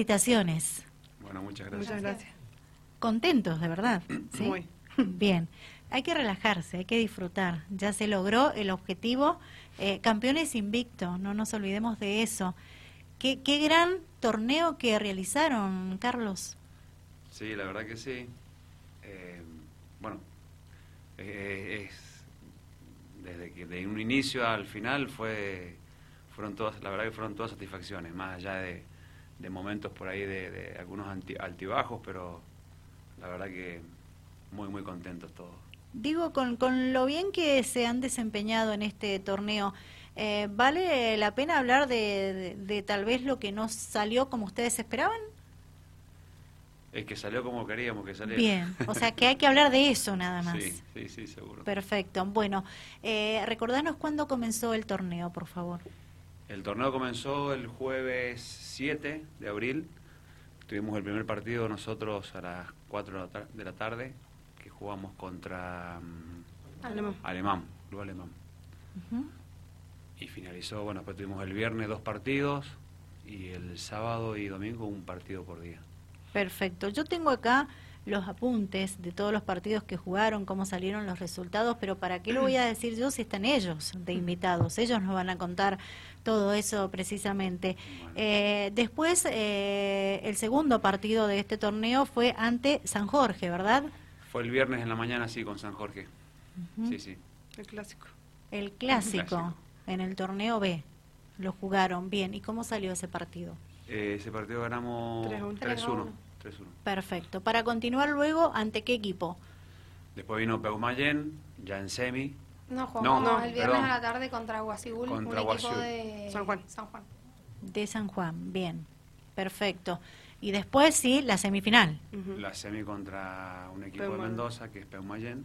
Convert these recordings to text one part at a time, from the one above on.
Felicitaciones. Bueno, muchas gracias. Muchas gracias. Contentos, de verdad. ¿sí? Muy. Bien. Hay que relajarse, hay que disfrutar. Ya se logró el objetivo. Eh, campeones invicto, no nos olvidemos de eso. Qué, qué gran torneo que realizaron, Carlos. Sí, la verdad que sí. Eh, bueno, eh, es, desde que de un inicio al final fue fueron todas, la verdad que fueron todas satisfacciones, más allá de, de momentos por ahí de, de algunos anti- altibajos, pero la verdad que muy muy contentos todos. Digo, con, con lo bien que se han desempeñado en este torneo, eh, ¿vale la pena hablar de, de- de tal vez lo que no salió como ustedes esperaban? Es que salió como queríamos que saliera. Bien, o sea que hay que hablar de eso nada más. Sí, sí, sí, seguro. Perfecto. Bueno, eh, recordanos cuándo comenzó el torneo, por favor. El torneo comenzó el jueves 7 de abril. Tuvimos el primer partido nosotros a las 4 de la, tar- de la tarde, que jugamos contra mm, Alemán. Alemán, Club Alemán. Y finalizó, bueno, después tuvimos el viernes dos partidos y el sábado y domingo un partido por día. Perfecto. Yo tengo acá los apuntes de todos los partidos que jugaron, cómo salieron los resultados, pero ¿para qué lo voy a decir yo si están ellos de invitados? Ellos nos van a contar todo eso precisamente. Eh, después, eh, el segundo partido de este torneo fue ante San Jorge, ¿verdad? Fue el viernes en la mañana, sí, con San Jorge. Sí, sí. El clásico. El clásico, Clásico. en el torneo B. Lo jugaron bien. ¿Y cómo salió ese partido? Eh, ese partido ganamos 3-1. 3-1. 3-1. Perfecto. Para continuar luego, ¿ante qué equipo? Después vino Peumayén, ya en semi. No, jugamos No, el viernes perdón. a la tarde contra Guasigul, Contra un equipo de San Juan. San Juan. De San Juan. Bien. Perfecto. Y después sí, la semifinal. La semi contra un equipo de. Mendoza, que es Peumayén.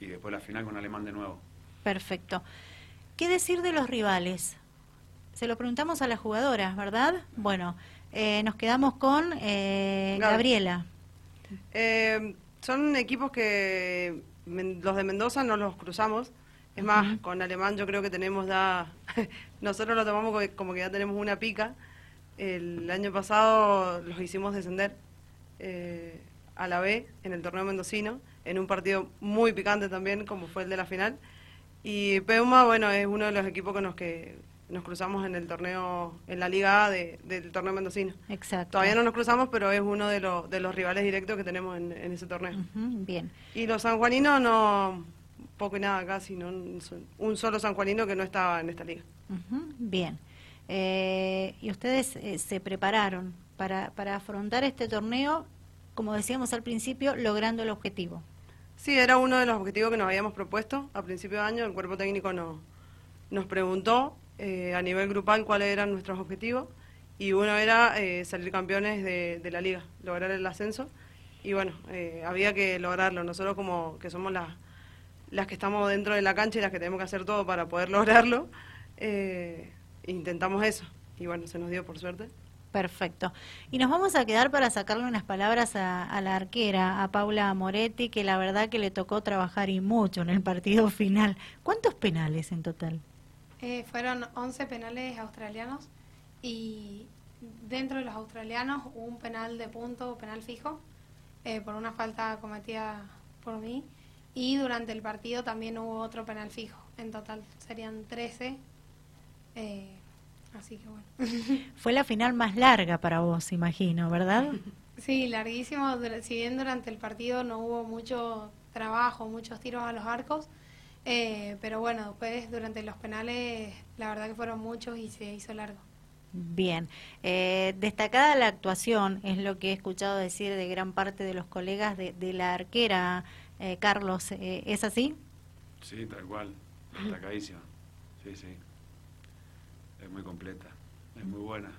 Y después la final con Alemán de nuevo. Perfecto. ¿Qué decir de los rivales? Se lo preguntamos a las jugadoras, ¿verdad? Bueno, eh, nos quedamos con eh. Gabriela. Eh, son equipos que men- los de Mendoza no los cruzamos. Es más, con Alemán yo creo que tenemos ya, nosotros lo tomamos como que- como que ya tenemos una pica. El año pasado los hicimos descender eh, a la B en el torneo mendocino, en un partido muy picante también, como fue el de la final. Y Peuma, bueno, es uno de los equipos con los que nos cruzamos en el torneo, en la Liga A de- del torneo mendocino. Exacto. Todavía no nos cruzamos, pero es uno de, los de los rivales directos que tenemos en, en ese torneo. Bien. Y los sanjuaninos no, poco y nada casi, no, un solo sanjuanino que no estaba en esta liga. Bien. Eh, y ustedes eh, se prepararon para, para afrontar este torneo, como decíamos al principio, logrando el objetivo. Sí, era uno de los objetivos que nos habíamos propuesto a principio de año. El cuerpo técnico nos, nos preguntó eh, a nivel grupal cuáles eran nuestros objetivos y uno era eh, salir campeones de, de la liga, lograr el ascenso y bueno, eh, había que lograrlo. Nosotros como que somos las, las que estamos dentro de la cancha y las que tenemos que hacer todo para poder lograrlo, eh, intentamos eso y bueno, se nos dio por suerte. Perfecto. Y nos vamos a quedar para sacarle unas palabras a, a la arquera, a Paula Moretti, que la verdad que le tocó trabajar y mucho en el partido final. ¿Cuántos penales en total? Eh, fueron 11 penales australianos y dentro de los australianos hubo un penal de punto, penal fijo, eh, por una falta cometida por mí. Y durante el partido también hubo otro penal fijo. En total serían 13. eh, así que bueno. Fue la final más larga para vos, imagino, ¿verdad? Sí, larguísimo. Si bien durante el partido no hubo mucho trabajo, muchos tiros a los arcos, eh, pero bueno, después durante los penales la verdad que fueron muchos y se hizo largo. Bien. Eh, destacada la actuación, es lo que he escuchado decir de gran parte de los colegas de, de la arquera, eh, Carlos. eh, ¿Es así? Sí, tal cual. Destacadísima. Sí, sí. Es muy completa. Es muy buena.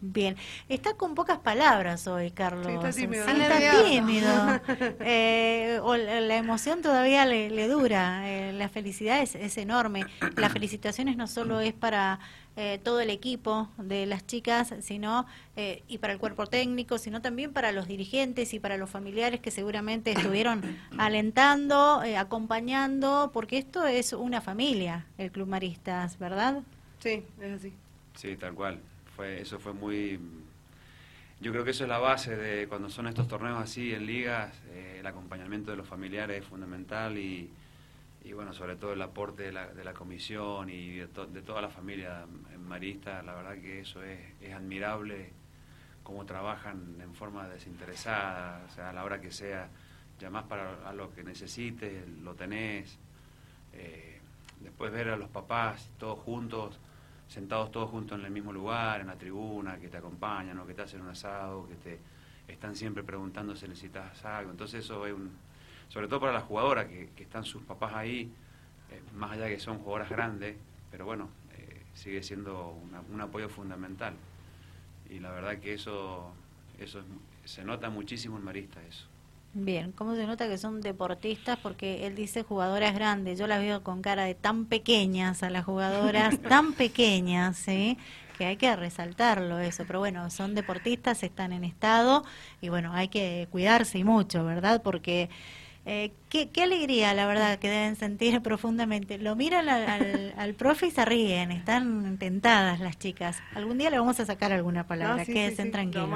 Bien. Está con pocas palabras hoy, Carlos. Sí, está tímido. Sí, Está tímido. Eh, o la, la emoción todavía le, le dura. Eh, la felicidad es, es enorme. Las felicitaciones no solo es para eh, todo el equipo de las chicas, sino eh, y para el cuerpo técnico, sino también para los dirigentes y para los familiares que seguramente estuvieron alentando, eh, acompañando, porque esto es una familia, el Club Maristas, ¿verdad? Sí, es así. Sí, tal cual. Fue, eso fue muy yo creo que eso es la base de cuando son estos torneos así en ligas, eh, el acompañamiento de los familiares es fundamental y, y bueno, sobre todo el aporte de la, de la comisión y de, de, toda la familia marista, la verdad que eso es, es admirable, cómo trabajan en forma desinteresada, o sea, a la hora que sea, llamás para a lo que necesites, lo tenés, eh, después ver a los papás todos juntos, sentados todos juntos en el mismo lugar, en la tribuna, que te acompañan o que te hacen un asado, que te están siempre preguntando si necesitas algo. Entonces eso es un, sobre todo para las jugadoras, que, que están sus papás ahí, eh, más allá de que son jugadoras grandes, pero bueno, eh, sigue siendo una, un apoyo fundamental. Y la verdad que eso, eso es, se nota muchísimo en Marista eso. Bien, ¿cómo se nota que son deportistas? Porque él dice jugadoras grandes. Yo las veo con cara de tan pequeñas a las jugadoras, tan pequeñas, ¿sí? Que hay que resaltarlo eso. Pero bueno, son deportistas, están en estado y bueno, hay que cuidarse y mucho, ¿verdad? Porque eh, qué, qué, alegría, la verdad, que deben sentir profundamente. Lo miran al, al, al, profe y se ríen, están tentadas las chicas. Algún día le vamos a sacar alguna palabra, Ah, sí, quédense sí, sí, tranquilos.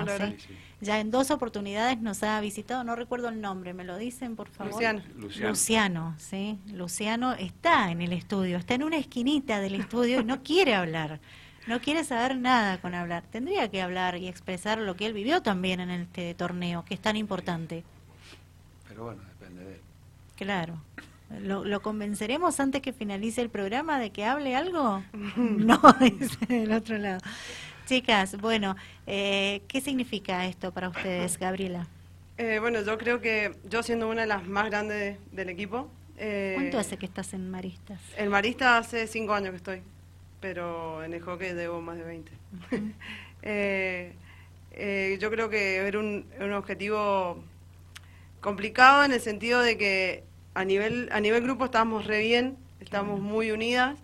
Ya en dos oportunidades nos ha visitado, no recuerdo el nombre, ¿me lo dicen, por favor? Luciano. Luciano. Luciano, sí. Luciano está en el estudio, está en una esquinita del estudio y no quiere hablar. No quiere saber nada con hablar. Tendría que hablar y expresar lo que él vivió también en este torneo, que es tan importante. Pero bueno, depende de él. Claro. ¿Lo, lo convenceremos antes que finalice el programa de que hable algo? No, dice del otro lado. Chicas, bueno, eh, ¿qué significa esto para ustedes, Gabriela? Eh, bueno, yo creo que yo siendo una de las más grandes del equipo. eh, ¿Cuánto hace que estás en Maristas? El Marista hace cinco años que estoy, pero en el hockey debo más de 20. Eh, eh, yo creo que era un, un objetivo complicado en el sentido de que a nivel a nivel grupo estábamos re bien, estábamos muy unidas,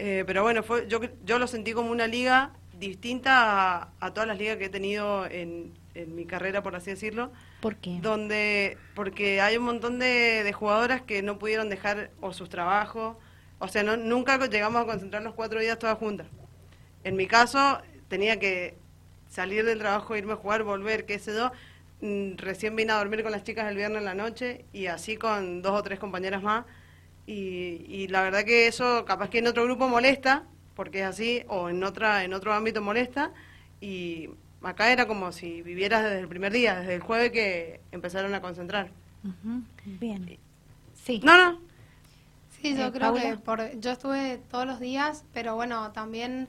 eh, pero bueno, fue yo yo lo sentí como una liga distinta a, a todas las ligas que he tenido en, en mi carrera, por así decirlo ¿Por qué? donde porque hay un montón de, de jugadoras que no pudieron dejar o sus trabajos, o sea, no, nunca llegamos a concentrarnos cuatro días todas juntas. En mi caso, tenía que salir del trabajo, irme a jugar, volver, qué sé yo. Mm, Recién vine a dormir con las chicas el viernes en la noche y así con dos o tres compañeras más. Y, y la verdad que eso capaz que en otro grupo molesta, porque es así, o en, otra, en otro ámbito molesta. Y acá era como si vivieras desde el primer día, desde el jueves que empezaron a concentrar. Bien. Sí. No, no, Sí, yo Eh, creo Paula. que por, yo estuve todos los días, pero bueno, también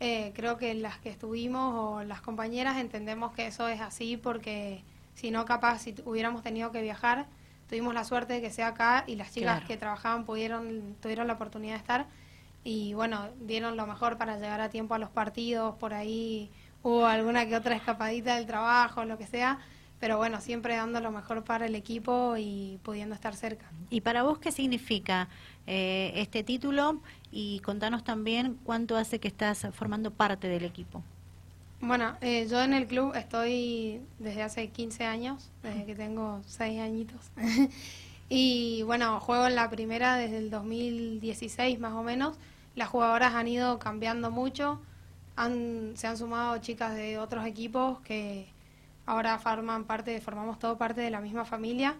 eh, creo que las que estuvimos o las compañeras entendemos que eso es así porque si no, capaz, si tu- hubiéramos tenido que viajar, tuvimos la suerte de que sea acá y las chicas Claro. que trabajaban pudieron tuvieron la oportunidad de estar y bueno, dieron lo mejor para llegar a tiempo a los partidos, por ahí hubo alguna que otra escapadita del trabajo, lo que sea, pero bueno, siempre dando lo mejor para el equipo y pudiendo estar cerca. ¿Y para vos qué significa eh, este título? Y contanos también cuánto hace que estás formando parte del equipo. Bueno, eh, yo en el club estoy desde hace 15 años, desde que tengo 6 añitos. y bueno, juego en la primera desde el 2016 más o menos. Las jugadoras han ido cambiando mucho. Han, se han sumado chicas de otros equipos que ahora forman parte, formamos todo parte de la misma familia.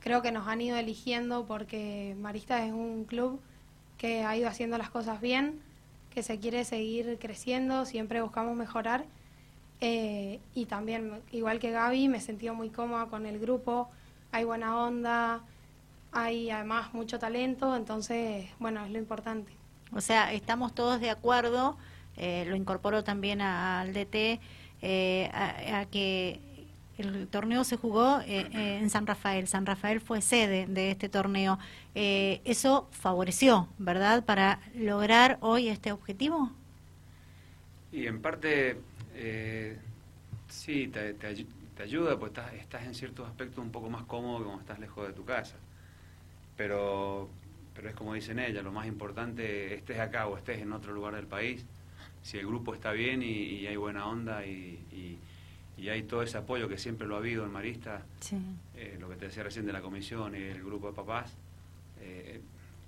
Creo que nos han ido eligiendo porque Maristas es un club que ha ido haciendo las cosas bien, que se quiere seguir creciendo, siempre buscamos mejorar. Eh, y también, igual que Gaby, me he sentido muy cómoda con el grupo, hay buena onda, hay además mucho talento, entonces, bueno, es lo importante. O sea, estamos todos de acuerdo, eh, lo incorporo también al DT, eh, a, que el torneo se jugó eh, en San Rafael. San Rafael fue sede de este torneo. Eso favoreció, ¿verdad?, para lograr hoy este objetivo. Y en parte, sí, te, te ayu- te ayuda, pues estás, estás en ciertos aspectos un poco más cómodo cuando estás lejos de tu casa. Pero, pero es como dicen ellas, lo más importante, estés acá o estés en otro lugar del país, si el grupo está bien y, y hay buena onda y, y- y hay todo ese apoyo que siempre lo ha habido en Marista, Sí. eh, lo que te decía recién de la comisión y el grupo de papás, eh,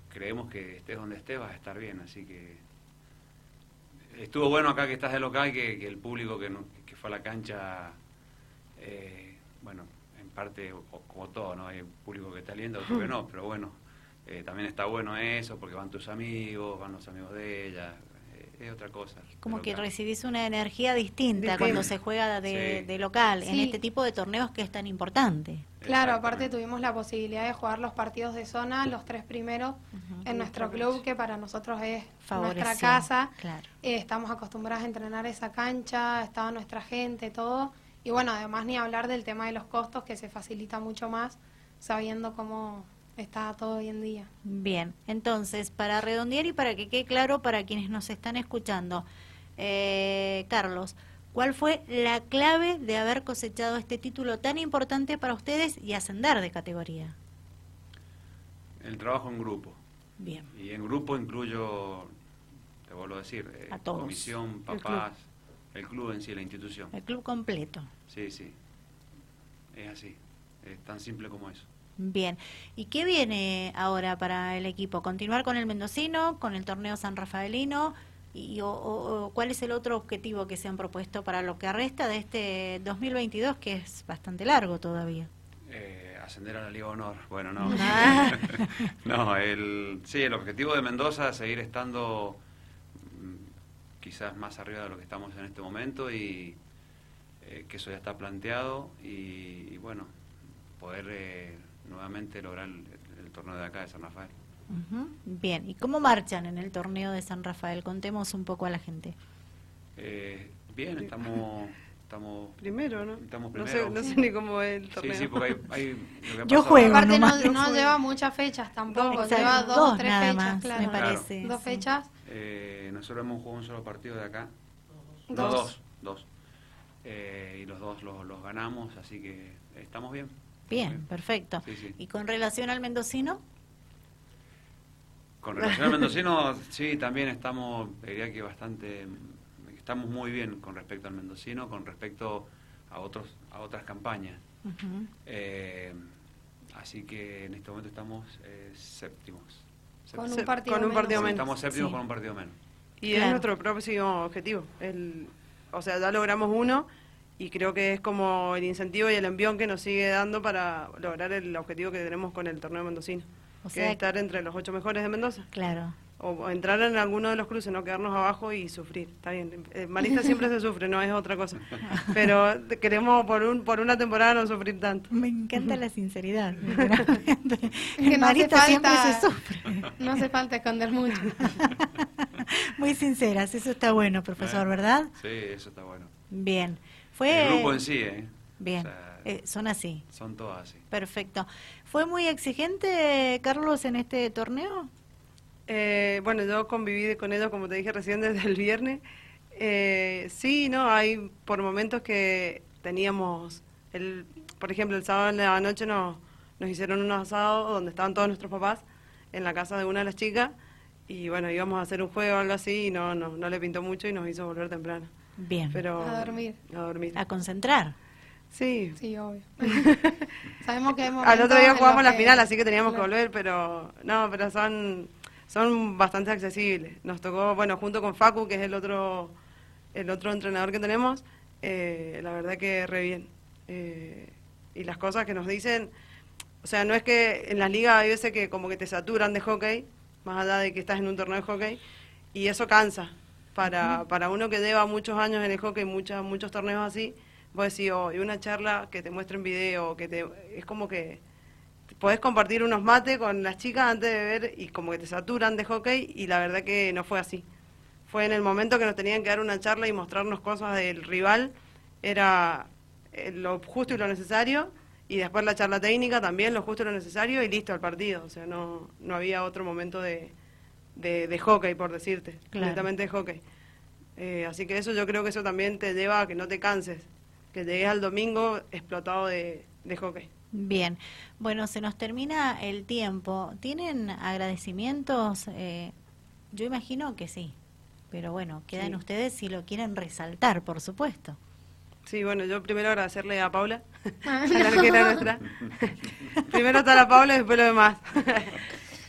creemos que estés donde estés vas a estar bien, así que estuvo bueno acá que estás de local, que, que el público que, no- que fue a la cancha, eh, bueno, en parte, o- como todo, ¿no? Hay público que está lindo, otro que no, pero bueno, eh, también está bueno eso, porque van tus amigos, van los amigos de ella, eh, es otra cosa. Como que local. recibís una energía distinta cuando se juega de, Sí. de local, en este tipo de torneos que es tan importante. Claro, aparte tuvimos la posibilidad de jugar los partidos de zona, los tres primeros, en nuestro club, que para nosotros es Favoreció, nuestra casa. claro. Eh, estamos acostumbrados a entrenar esa cancha, estaba nuestra gente, todo. Y bueno, además ni hablar del tema de los costos, que se facilita mucho más sabiendo cómo está todo hoy en día. Bien, entonces, para redondear y para que quede claro para quienes nos están escuchando, eh, Carlos, ¿cuál fue la clave de haber cosechado este título tan importante para ustedes y ascender de categoría? El trabajo en grupo. Bien, Y en grupo incluyo, te vuelvo a decir, eh, A todos. comisión, El papás, el club en sí, la institución. el club completo. Sí, sí. Es así. Es tan simple como eso. Bien, ¿y qué viene ahora para el equipo? ¿Continuar con el mendocino, con el torneo San Rafaelino? ¿Y, o, cuál es el otro objetivo que se han propuesto para lo que resta de este 2022, que es bastante largo todavía? Eh, ascender a la Liga Honor. Bueno, no. Ah. no, el, sí, el objetivo de Mendoza es seguir estando mm, quizás más arriba de lo que estamos en este momento y eh, que eso ya está planteado y, y bueno, poder eh, nuevamente lograr el, el torneo de acá de San Rafael. Bien, ¿y cómo marchan en el torneo de San Rafael? Contemos un poco a la gente. Eh, bien, estamos... estamos Primero, ¿no? Estamos No sé, no ni cómo es el torneo. sí, porque hay... hay lo que ha Yo juego. Aparte no, no lleva muchas fechas tampoco, Exacto, lleva dos, tres fechas, más, claro. me Claro. parece. Dos sí. fechas, Eh, nosotros hemos jugado un solo partido de acá. No, Dos. dos. Dos. Eh, y los dos los, los ganamos, así que estamos bien. Bien, perfecto. Sí, sí. ¿Y con relación al mendocino? Con relación al mendocino, sí, también estamos, diría que bastante, estamos muy bien con respecto al mendocino, con respecto a otros a otras campañas. Eh, así que en este momento estamos eh, séptimos. con un partido con un menos. partido Sí, menos. Estamos séptimos Sí. con un partido menos. Y Claro. es nuestro próximo objetivo. El, o sea, ya logramos uno y creo que es como el incentivo y el envión que nos sigue dando para lograr el objetivo que tenemos con el torneo mendocino. O que sea, es estar entre los ocho mejores de Mendoza. Claro. O entrar en alguno de los cruces, no quedarnos abajo y sufrir. Está bien. En Marista siempre se sufre, no es otra cosa. Pero queremos por un por una temporada no sufrir tanto. Me encanta la sinceridad. Que no siempre se sufre. No hace falta esconder mucho. Muy sinceras, eso está bueno, profesor, ¿verdad? Sí, eso está bueno. Bien. Fue El grupo en sí, ¿eh? Bien. O sea, Eh, son así. son todas así. Perfecto. ¿Fue muy exigente, Carlos, en este torneo? Eh, bueno, yo conviví con ellos, como te dije recién, desde el viernes. Eh, sí, no, hay por momentos que teníamos, el, por ejemplo, el sábado en la noche nos, nos hicieron un asado donde estaban todos nuestros papás en la casa de una de las chicas y bueno, íbamos a hacer un juego o algo así y no, no, no le pintó mucho y nos hizo volver temprano. Bien. Pero, A dormir. A dormir. A concentrar. Sí. Sí, obvio. Sabemos que hay Al otro día jugamos la final, así que teníamos Claro. que volver, pero no, pero son son bastante accesibles. Nos tocó, bueno, junto con Facu, que es el otro el otro entrenador que tenemos, eh, la verdad que re bien. Eh, y las cosas que nos dicen, o sea, no es que en las ligas hay veces que como que te saturan de hockey, más allá de que estás en un torneo de hockey, y eso cansa. Para, para uno que lleva muchos años en el hockey, muchas, muchos torneos así, vos decís, oh, y una charla que te muestren video, que te, es como que podés compartir unos mates con las chicas antes de ver y como que te saturan de hockey y la verdad que no fue así. Fue en el momento que nos tenían que dar una charla y mostrarnos cosas del rival, era eh, lo justo y lo necesario y después la charla técnica también lo justo y lo necesario y listo el partido, o sea, no, no había otro momento de, de, de hockey, por decirte, Claro. netamente de hockey. Eh, así que eso yo creo que eso también te lleva a que no te canses, que llegues al domingo explotado de, de hockey. Bien. Bueno, se nos termina el tiempo. ¿Tienen agradecimientos? Eh, yo imagino que sí. Pero bueno, quedan Sí. ustedes si lo quieren resaltar, por supuesto. Sí, bueno, yo primero agradecerle a Paula, a la arquera nuestra. primero está la Paula y después lo demás.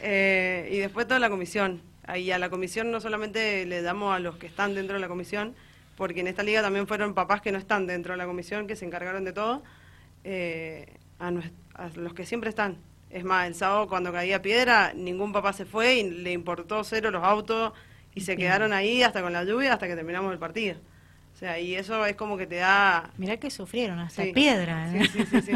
Eh, y después toda la comisión. Ahí a la comisión no solamente le damos a los que están dentro de la comisión, porque en esta liga también fueron papás que no están dentro de la comisión, que se encargaron de todo, eh, a, a los que siempre están. Es más, el sábado cuando caía piedra, ningún papá se fue y le importó cero los autos y se quedaron ahí hasta con la lluvia hasta que terminamos el partido. O sea, y eso es como que te da... Mirá que sufrieron, hasta piedra. ¿eh? Sí, sí, sí,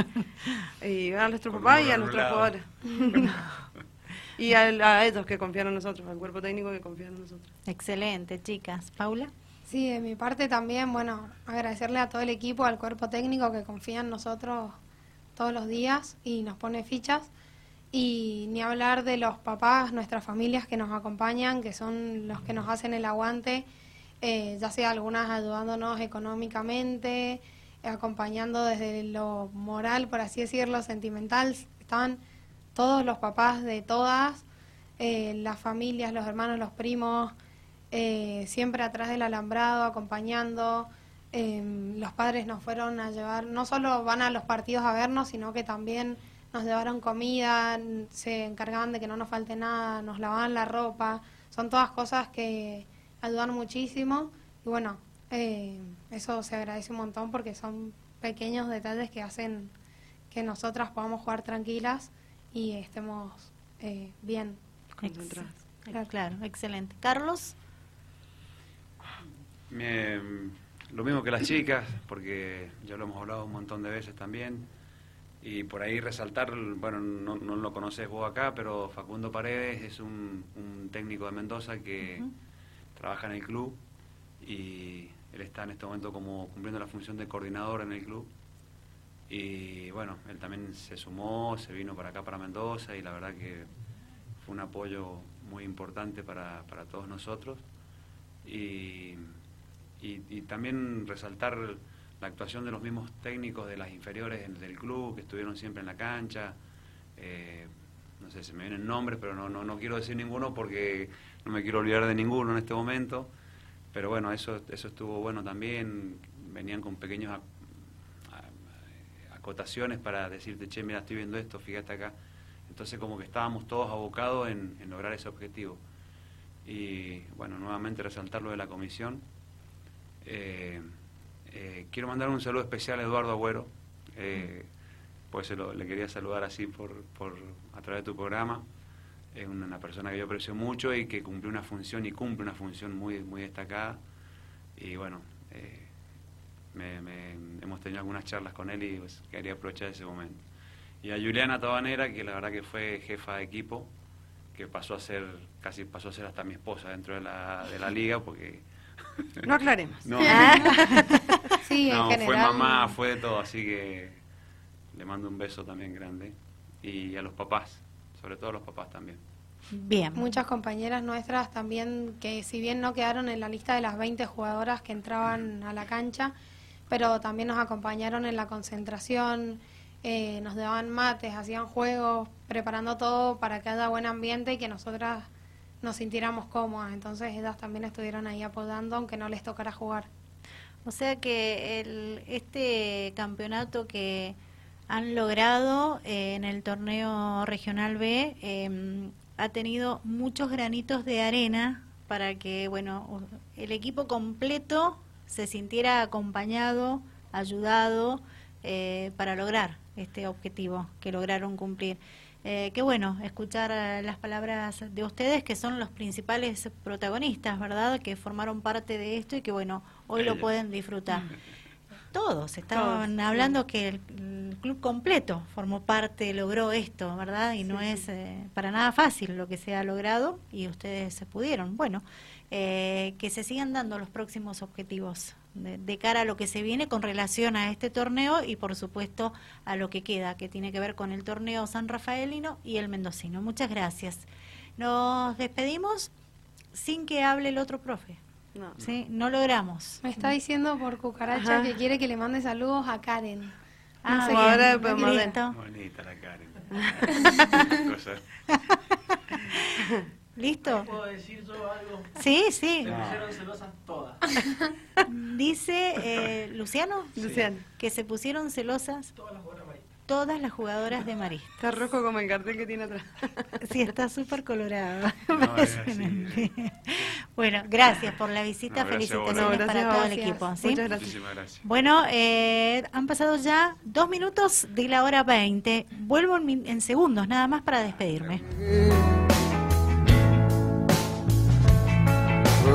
Y a nuestros papás y a nuestros jugadores. y a, ellos que confían en nosotros, al cuerpo técnico que confía en nosotros. Excelente, chicas. Paula. Sí, de mi parte también, bueno, agradecerle a todo el equipo, al cuerpo técnico que confía en nosotros todos los días y nos pone fichas. Y ni hablar de los papás, nuestras familias que nos acompañan, que son los que nos hacen el aguante, eh, ya sea algunas ayudándonos económicamente, acompañando desde lo moral, por así decirlo, sentimental. Están todos los papás de todas, eh, las familias, los hermanos, los primos, eh, siempre atrás del alambrado, acompañando. los padres nos fueron a llevar, no solo van a los partidos a vernos, sino que también nos llevaron comida, se encargaban de que no nos falte nada, nos lavaban la ropa, son todas cosas que ayudan muchísimo. Y bueno, eh, eso se agradece un montón porque son pequeños detalles que hacen que nosotras podamos jugar tranquilas y estemos eh, bien concentradas. Claro, excelente. Carlos. lo mismo que las chicas, porque ya lo hemos hablado un montón de veces también. Y por ahí resaltar, bueno, no, lo conoces vos acá, pero Facundo Paredes es un, técnico de Mendoza que trabaja en el club y él está en este momento como cumpliendo la función de coordinador en el club. Y bueno, él también se sumó, se vino para acá, para Mendoza, y la verdad que fue un apoyo muy importante para, para todos nosotros. Y, y también resaltar la actuación de los mismos técnicos de las inferiores del club, que estuvieron siempre en la cancha. Eh, no sé, se me vienen nombres, pero no, no, no quiero decir ninguno porque no me quiero olvidar de ninguno en este momento. Pero bueno, eso, eso estuvo bueno también. Venían con pequeños acotaciones para decirte, che, mira, estoy viendo esto, fíjate acá. Entonces como que estábamos todos abocados en, lograr ese objetivo. Y bueno, nuevamente resaltar lo de la comisión. Eh, eh, quiero mandar un saludo especial a Eduardo Agüero, eh, pues le quería saludar así por, a través de tu programa. Es una, persona que yo aprecio mucho y que cumple una función y cumple una función muy, muy destacada. Y bueno, eh, hemos tenido algunas charlas con él y pues, quería aprovechar ese momento. Y a Juliana Tabanera, que la verdad que fue jefa de equipo, que pasó a ser, casi pasó a ser hasta mi esposa dentro de la, de la liga, porque no aclaremos. No, fue mamá, fue de todo, así que le mando un beso también grande. Y a los papás, sobre todo a los papás también. Bien. Muchas compañeras nuestras también que si bien no quedaron en la lista de las 20 jugadoras que entraban a la cancha, pero también nos acompañaron en la concentración, eh, nos daban mates, hacían juegos, preparando todo para que haya buen ambiente y que nosotras nos sintiéramos cómodas. Entonces ellas también estuvieron ahí apoyando, aunque no les tocara jugar. O sea que el, este campeonato que han logrado eh, en el torneo regional B em, ha tenido muchos granitos de arena para que bueno el equipo completo se sintiera acompañado, ayudado eh, para lograr este objetivo que lograron cumplir. Eh, qué bueno escuchar las palabras de ustedes, que son los principales protagonistas, ¿verdad? Que formaron parte de esto y que, bueno, hoy lo pueden disfrutar. Todos estaban hablando que el, club completo formó parte, logró esto, ¿verdad? Y no es eh, para nada fácil lo que se ha logrado y ustedes se pudieron. Bueno, eh, que se sigan dando los próximos objetivos de, cara a lo que se viene con relación a este torneo y por supuesto a lo que queda, que tiene que ver con el torneo San Rafaelino y el Mendocino. Muchas gracias. Nos despedimos sin que hable el otro profe. No, ¿sí? no logramos. Me está diciendo por cucaracha que quiere que le mande saludos a Karen. Ah, ahora Bonita la Karen. ¿Listo? ¿Puedo decir yo algo? Sí, sí. Se pusieron celosas todas. Dice eh, Luciano, Luciano que se pusieron celosas. Todas las jugadoras todas las jugadoras de Marista. Está rojo como el cartel que tiene atrás. Sí, está súper colorado. No, es Impresionante. Bueno, gracias por la visita. No. Felicitaciones No, para todo el equipo. ¿sí? Muchas gracias. Muchísimas gracias. Bueno, eh, han pasado ya dos minutos de la hora 20. Vuelvo en, en segundos, nada más para despedirme.